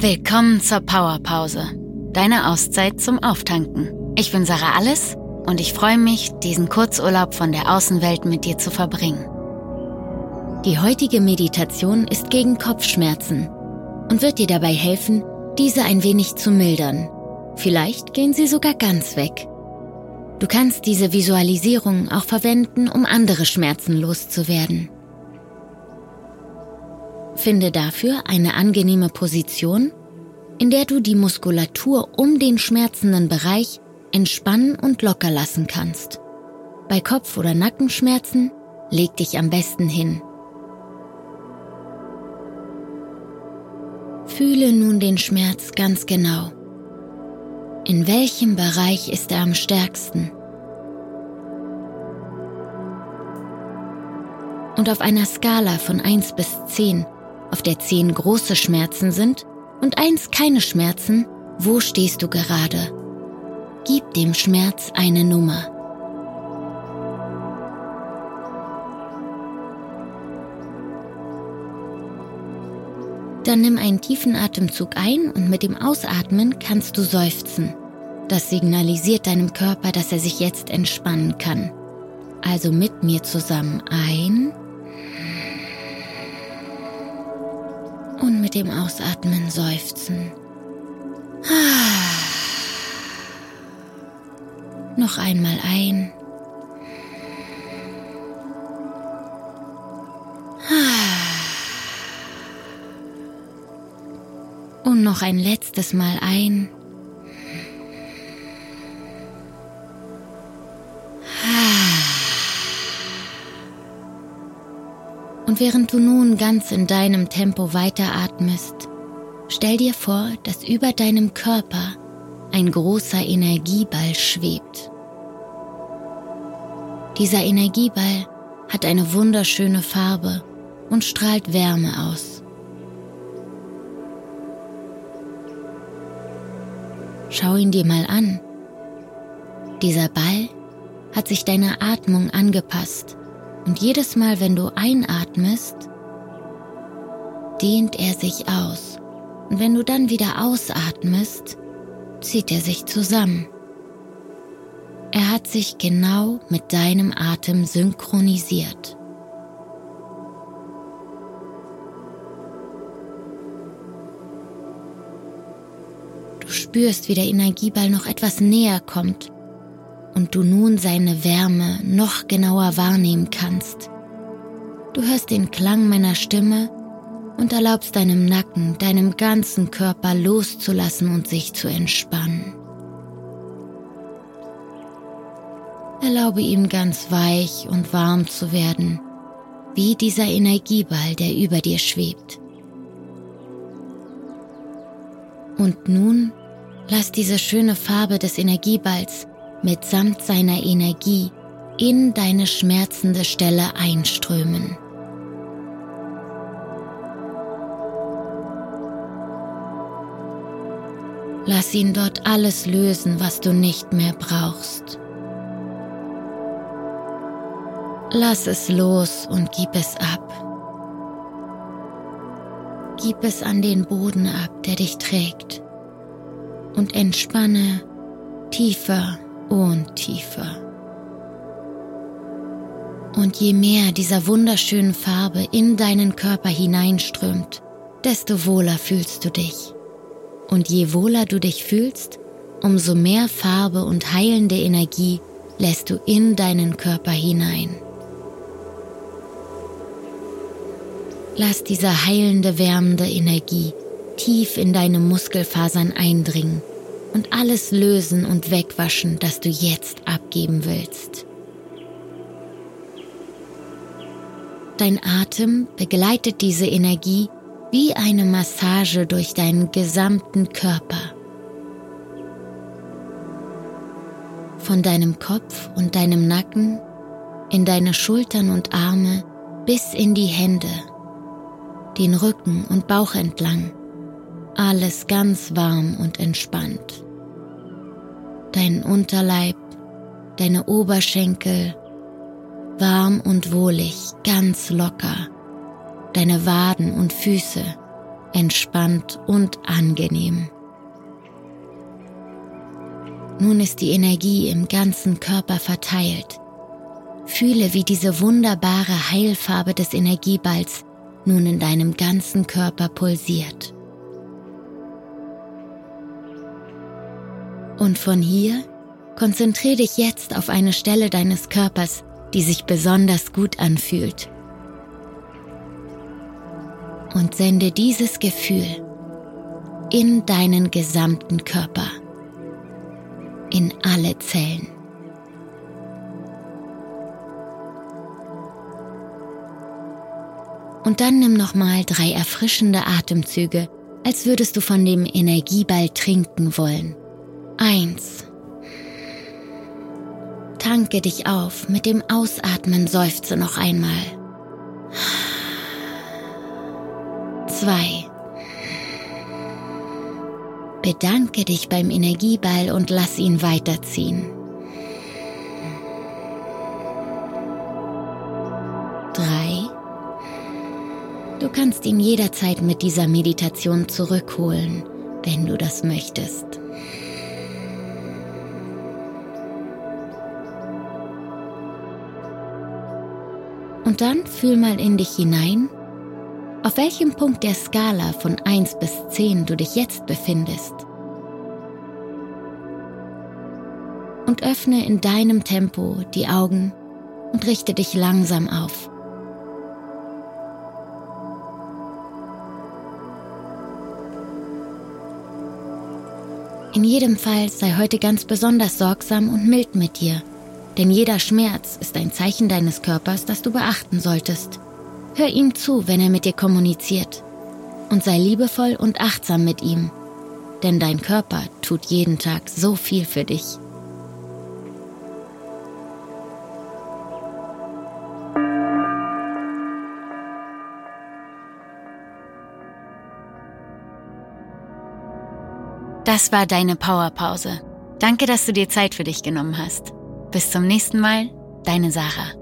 Willkommen zur Powerpause, deine Auszeit zum Auftanken. Ich bin Sarah Alles und ich freue mich, diesen Kurzurlaub von der Außenwelt mit dir zu verbringen. Die heutige Meditation ist gegen Kopfschmerzen und wird dir dabei helfen, diese ein wenig zu mildern. Vielleicht gehen sie sogar ganz weg. Du kannst diese Visualisierung auch verwenden, um andere Schmerzen loszuwerden. Finde dafür eine angenehme Position, in der du die Muskulatur um den schmerzenden Bereich entspannen und locker lassen kannst. Bei Kopf- oder Nackenschmerzen leg dich am besten hin. Fühle nun den Schmerz ganz genau. In welchem Bereich ist er am stärksten? Und auf einer Skala von 1 bis 10, auf der 10 große Schmerzen sind und 1 keine Schmerzen, wo stehst du gerade? Gib dem Schmerz eine Nummer. Dann nimm einen tiefen Atemzug ein und mit dem Ausatmen kannst du seufzen. Das signalisiert deinem Körper, dass er sich jetzt entspannen kann. Also mit mir zusammen ein und mit dem Ausatmen seufzen. Noch einmal ein. Und noch ein letztes Mal ein. Und während du nun ganz in deinem Tempo weiteratmest, stell dir vor, dass über deinem Körper ein großer Energieball schwebt. Dieser Energieball hat eine wunderschöne Farbe und strahlt Wärme aus. Schau ihn dir mal an. Dieser Ball hat sich deiner Atmung angepasst und jedes Mal, wenn du einatmest, dehnt er sich aus. Und wenn du dann wieder ausatmest, zieht er sich zusammen. Er hat sich genau mit deinem Atem synchronisiert. spürst, wie der Energieball noch etwas näher kommt und du nun seine Wärme noch genauer wahrnehmen kannst. Du hörst den Klang meiner Stimme und erlaubst deinem Nacken, deinem ganzen Körper loszulassen und sich zu entspannen. Erlaube ihm ganz weich und warm zu werden, wie dieser Energieball, der über dir schwebt. Und nun Lass diese schöne Farbe des Energieballs mitsamt seiner Energie in deine schmerzende Stelle einströmen. Lass ihn dort alles lösen, was du nicht mehr brauchst. Lass es los und gib es ab. Gib es an den Boden ab, der dich trägt und entspanne tiefer und tiefer. Und je mehr dieser wunderschönen Farbe in deinen Körper hineinströmt, desto wohler fühlst du dich. Und je wohler du dich fühlst, umso mehr Farbe und heilende Energie lässt du in deinen Körper hinein. Lass diese heilende, wärmende Energie tief in deine Muskelfasern eindringen und alles lösen und wegwaschen, das du jetzt abgeben willst. Dein Atem begleitet diese Energie wie eine Massage durch deinen gesamten Körper. Von deinem Kopf und deinem Nacken in deine Schultern und Arme bis in die Hände, den Rücken und Bauch entlang alles ganz warm und entspannt. Dein Unterleib, deine Oberschenkel, warm und wohlig, ganz locker. Deine Waden und Füße, entspannt und angenehm. Nun ist die Energie im ganzen Körper verteilt. Fühle, wie diese wunderbare Heilfarbe des Energieballs nun in deinem ganzen Körper pulsiert. Und von hier konzentriere dich jetzt auf eine Stelle deines Körpers, die sich besonders gut anfühlt. Und sende dieses Gefühl in deinen gesamten Körper, in alle Zellen. Und dann nimm nochmal drei erfrischende Atemzüge, als würdest du von dem Energieball trinken wollen. Eins. Tanke dich auf, mit dem Ausatmen seufze noch einmal. Zwei. Bedanke dich beim Energieball und lass ihn weiterziehen. Drei. Du kannst ihn jederzeit mit dieser Meditation zurückholen, wenn du das möchtest. Und dann fühl mal in dich hinein, auf welchem Punkt der Skala von 1 bis 10 du dich jetzt befindest. Und öffne in deinem Tempo die Augen und richte dich langsam auf. In jedem Fall sei heute ganz besonders sorgsam und mild mit dir denn jeder Schmerz ist ein Zeichen deines Körpers, das du beachten solltest. Hör ihm zu, wenn er mit dir kommuniziert. Und sei liebevoll und achtsam mit ihm, denn dein Körper tut jeden Tag so viel für dich. Das war deine Powerpause. Danke, dass du dir Zeit für dich genommen hast. Bis zum nächsten Mal, deine Sarah.